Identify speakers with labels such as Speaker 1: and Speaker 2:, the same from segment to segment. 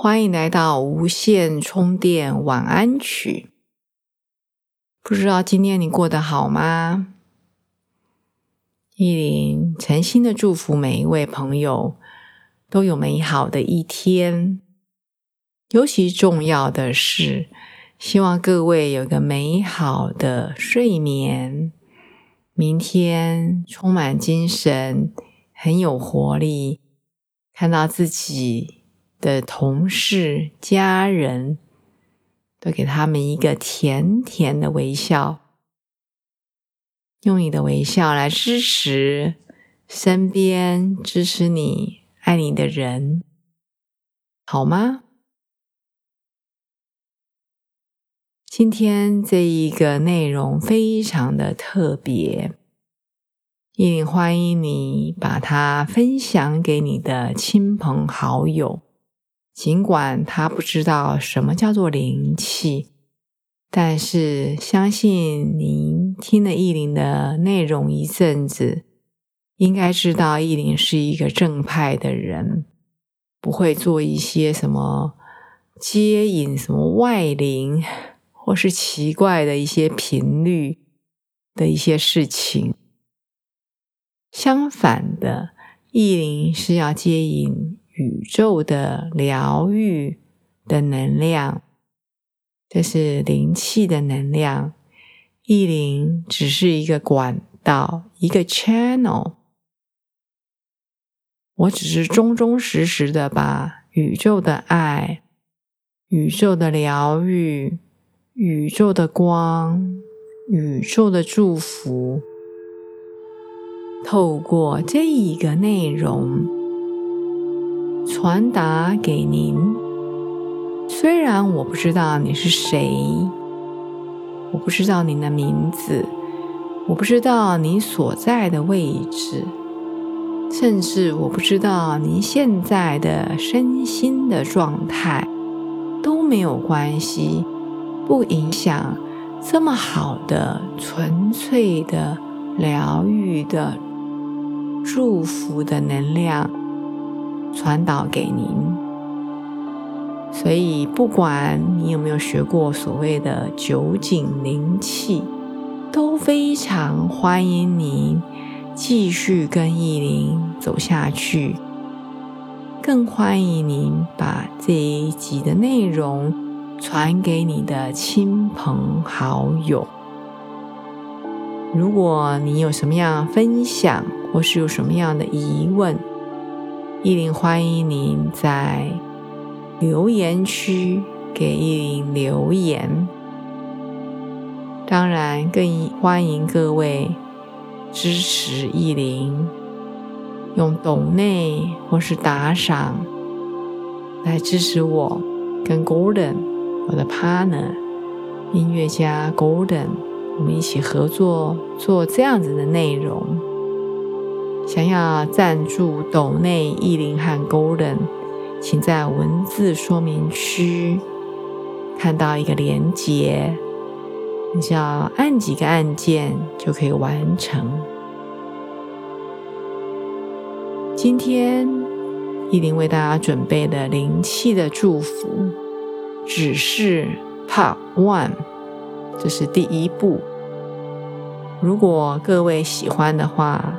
Speaker 1: 欢迎来到无线充电晚安曲。不知道今天你过得好吗？依林诚心的祝福每一位朋友都有美好的一天。尤其重要的是，希望各位有个美好的睡眠，明天充满精神，很有活力，看到自己。的同事、家人都给他们一个甜甜的微笑，用你的微笑来支持身边支持你、爱你的人，好吗？今天这一个内容非常的特别，也欢迎你把它分享给你的亲朋好友。尽管他不知道什么叫做灵气，但是相信您听了意林的内容一阵子，应该知道意林是一个正派的人，不会做一些什么接引什么外灵或是奇怪的一些频率的一些事情。相反的，意林是要接引。宇宙的疗愈的能量，这是灵气的能量。意灵只是一个管道，一个 channel。我只是忠忠实实的把宇宙的爱、宇宙的疗愈、宇宙的光、宇宙的祝福，透过这一个内容。传达给您。虽然我不知道你是谁，我不知道您的名字，我不知道你所在的位置，甚至我不知道您现在的身心的状态，都没有关系，不影响这么好的、纯粹的、疗愈的、祝福的能量。传导给您，所以不管你有没有学过所谓的九井灵气，都非常欢迎您继续跟意林走下去，更欢迎您把这一集的内容传给你的亲朋好友。如果你有什么样分享，或是有什么样的疑问，意林欢迎您在留言区给意林留言，当然更欢迎各位支持意林，用抖内或是打赏来支持我跟 Golden 我的 partner 音乐家 Golden，我们一起合作做这样子的内容。想要赞助斗内意林和 Golden，请在文字说明区看到一个连接，你只要按几个按键就可以完成。今天意林为大家准备的灵气的祝福，只是 Part One，这是第一步。如果各位喜欢的话，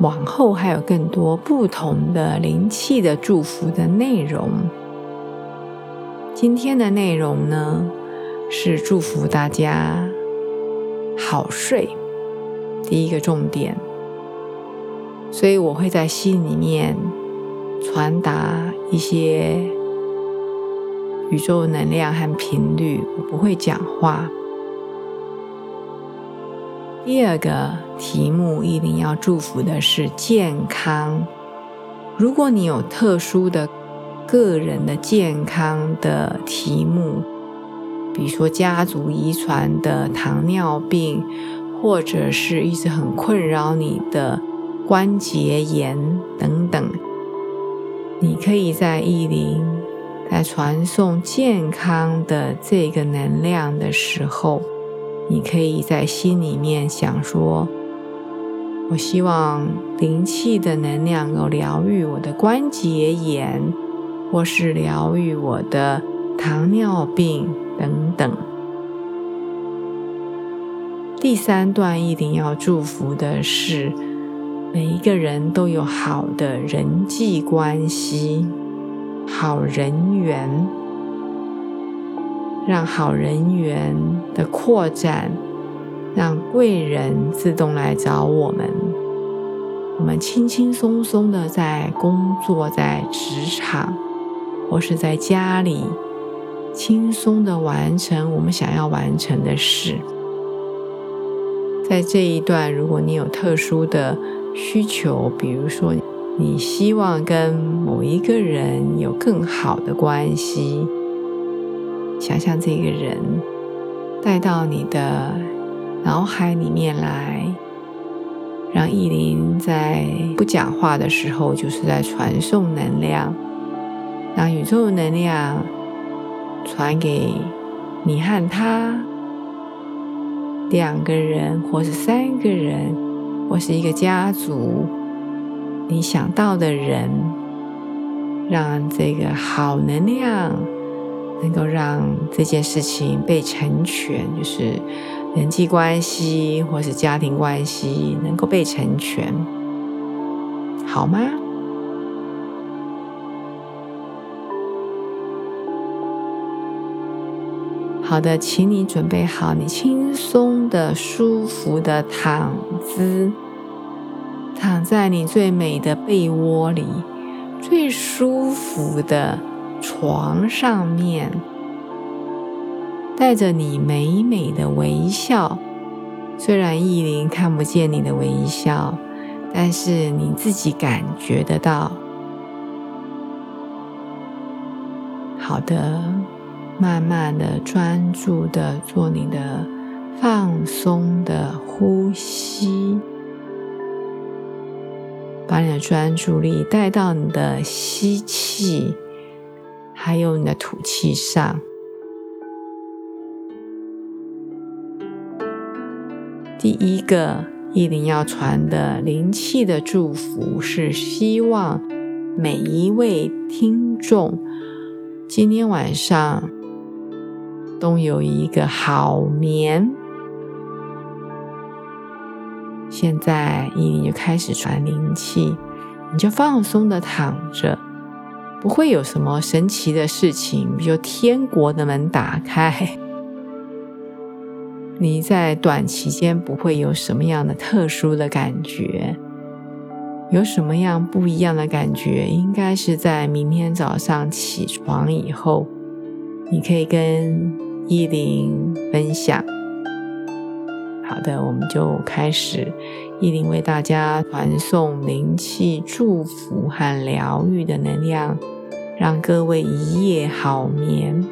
Speaker 1: 往后还有更多不同的灵气的祝福的内容。今天的内容呢，是祝福大家好睡，第一个重点。所以我会在心里面传达一些宇宙能量和频率，我不会讲话。第二个题目一定要祝福的是健康。如果你有特殊的个人的健康的题目，比如说家族遗传的糖尿病，或者是一直很困扰你的关节炎等等，你可以在意林在传送健康的这个能量的时候，你可以在心里面想说。我希望灵气的能量能够疗愈我的关节炎，或是疗愈我的糖尿病等等。第三段一定要祝福的是，每一个人都有好的人际关系、好人缘，让好人缘的扩展。让贵人自动来找我们，我们轻轻松松的在工作、在职场或是在家里，轻松的完成我们想要完成的事。在这一段，如果你有特殊的需求，比如说你希望跟某一个人有更好的关系，想象这个人带到你的。脑海里面来，让意林在不讲话的时候，就是在传送能量，让宇宙能量传给你和他两个人，或是三个人，或是一个家族，你想到的人，让这个好能量能够让这件事情被成全，就是。人际关系或是家庭关系能够被成全，好吗？好的，请你准备好你轻松的、舒服的躺姿，躺在你最美的被窝里，最舒服的床上面。带着你美美的微笑，虽然意林看不见你的微笑，但是你自己感觉得到。好的，慢慢的、专注的做你的放松的呼吸，把你的专注力带到你的吸气，还有你的吐气上。第一个意林要传的灵气的祝福是：希望每一位听众今天晚上都有一个好眠。现在意林就开始传灵气，你就放松的躺着，不会有什么神奇的事情，比如天国的门打开。你在短期间不会有什么样的特殊的感觉，有什么样不一样的感觉？应该是在明天早上起床以后，你可以跟依林分享。好的，我们就开始，一林为大家传送灵气、祝福和疗愈的能量，让各位一夜好眠。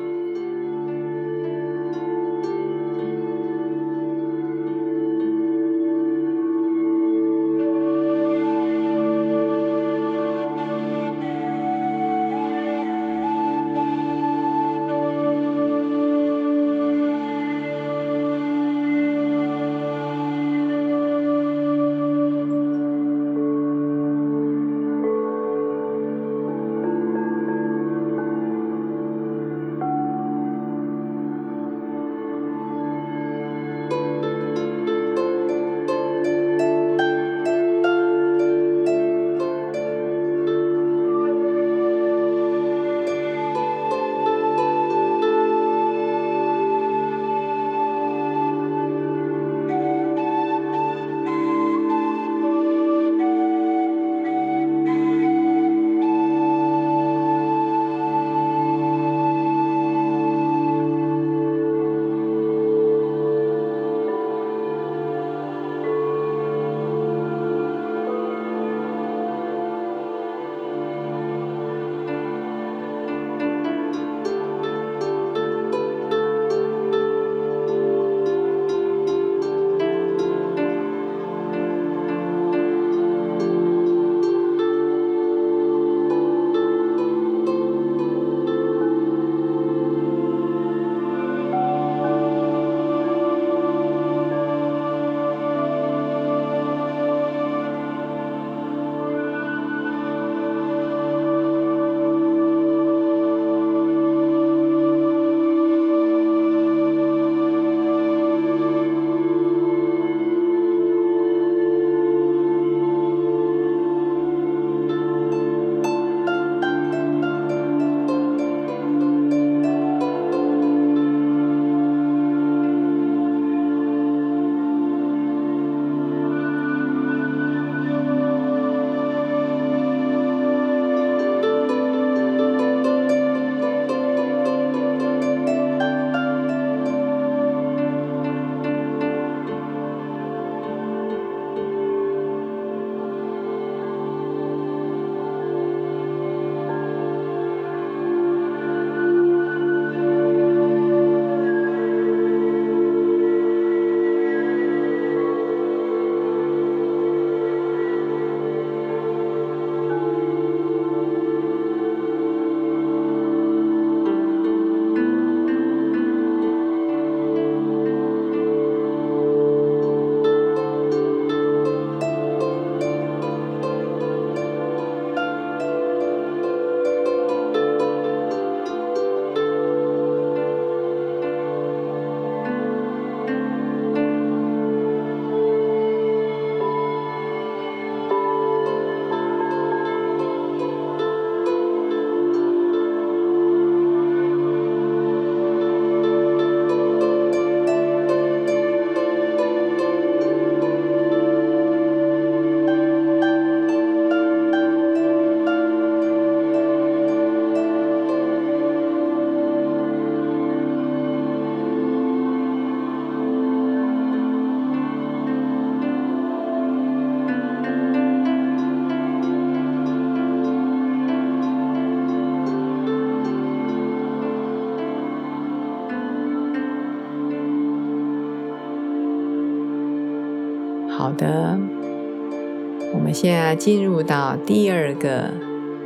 Speaker 1: 进入到第二个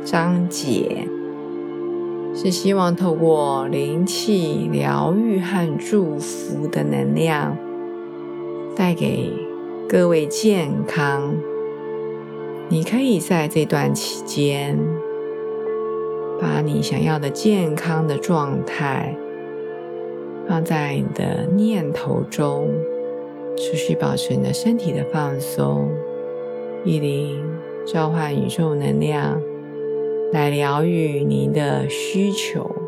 Speaker 1: 章节，是希望透过灵气疗愈和祝福的能量，带给各位健康。你可以在这段期间，把你想要的健康的状态放在你的念头中，持续保持你的身体的放松。意灵召唤宇宙能量来疗愈你的需求。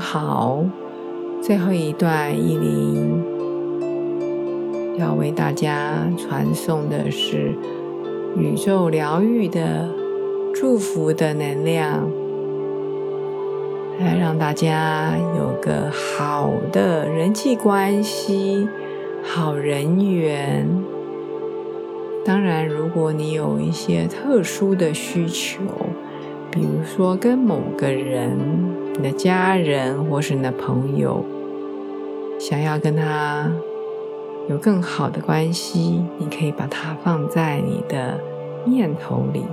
Speaker 1: 好，最后一段意林要为大家传送的是宇宙疗愈的祝福的能量，来让大家有个好的人际关系、好人缘。当然，如果你有一些特殊的需求，比如说跟某个人。你的家人或是你的朋友，想要跟他有更好的关系，你可以把它放在你的念头里。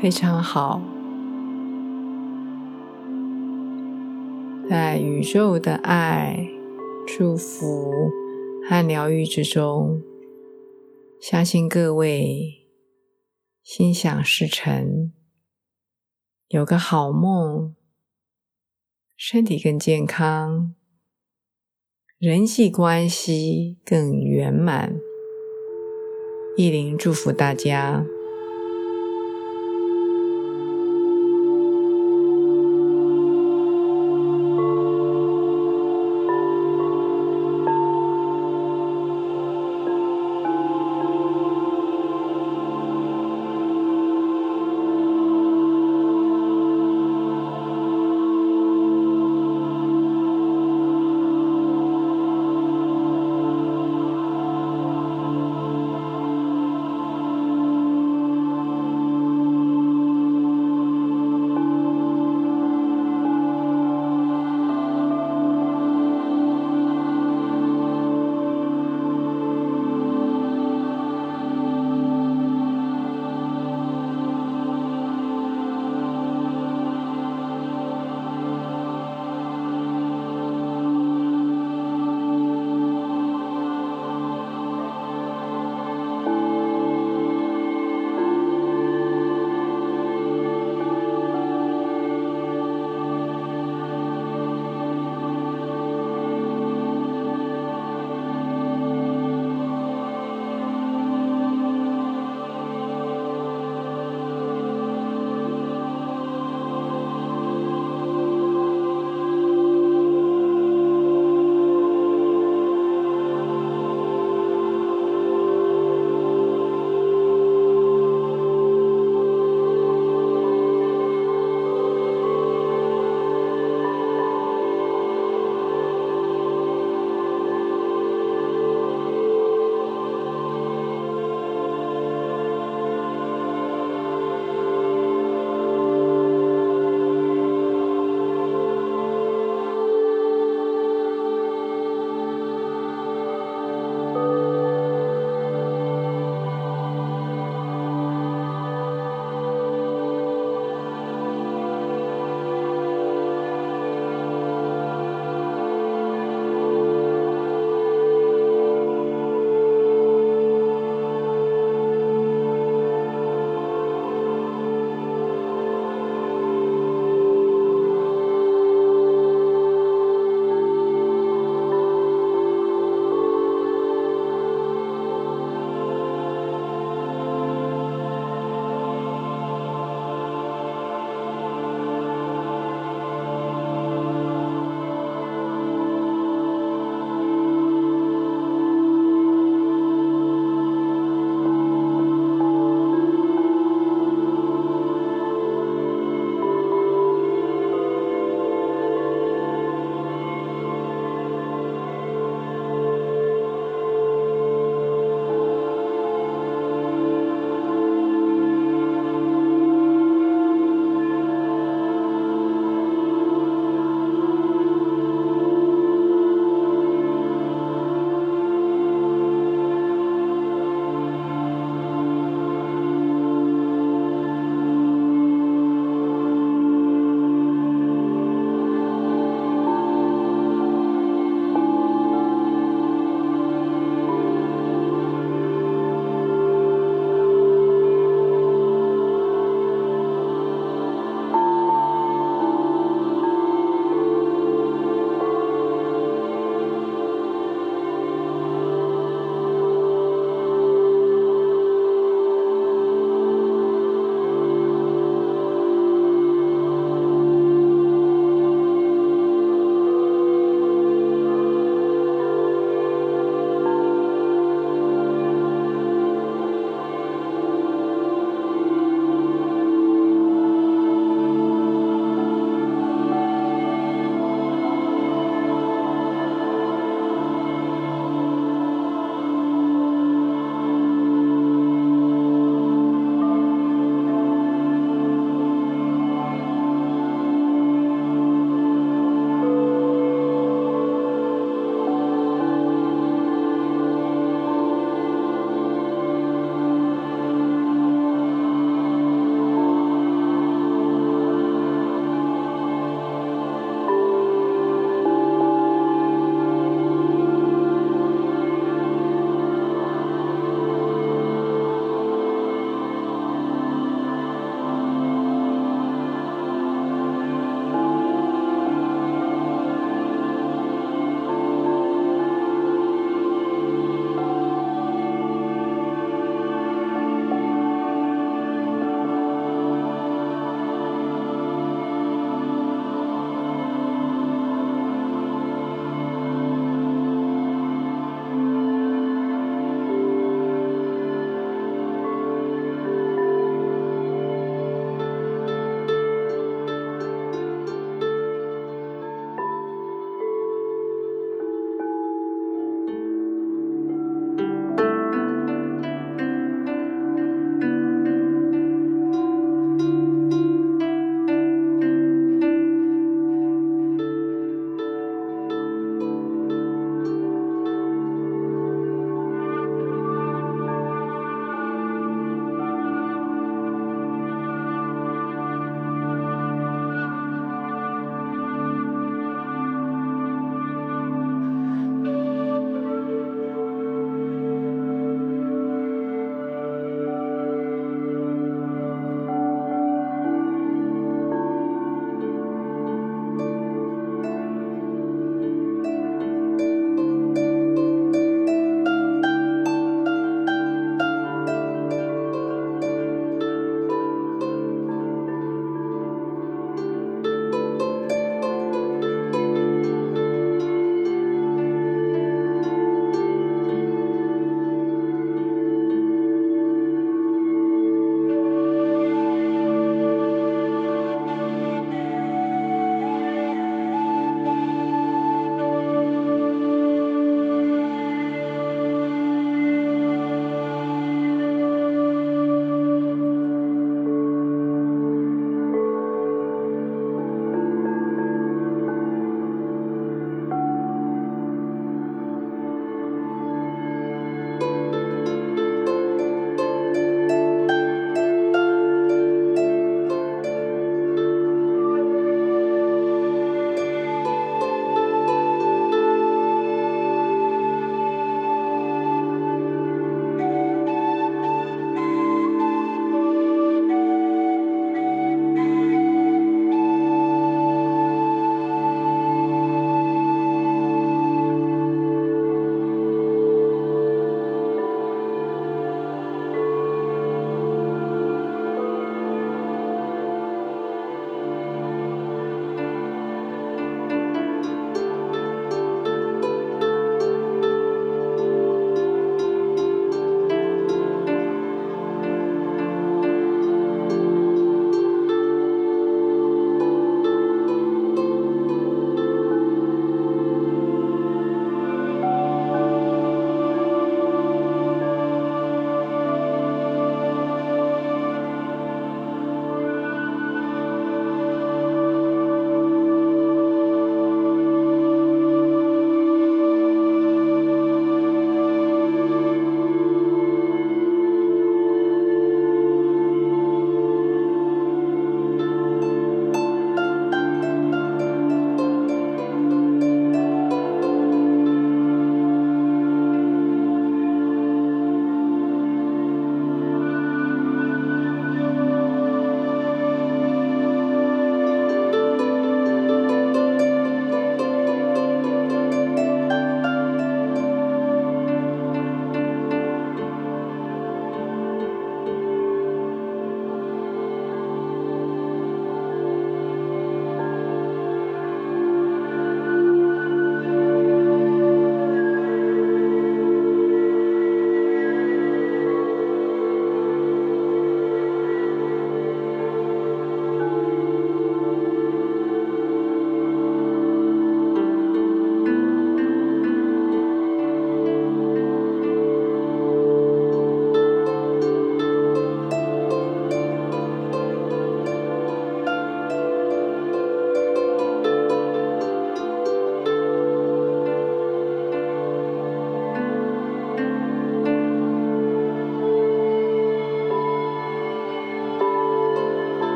Speaker 1: 非常好。在宇宙的爱、祝福和疗愈之中，相信各位心想事成，有个好梦，身体更健康，人际关系更圆满。意林祝福大家。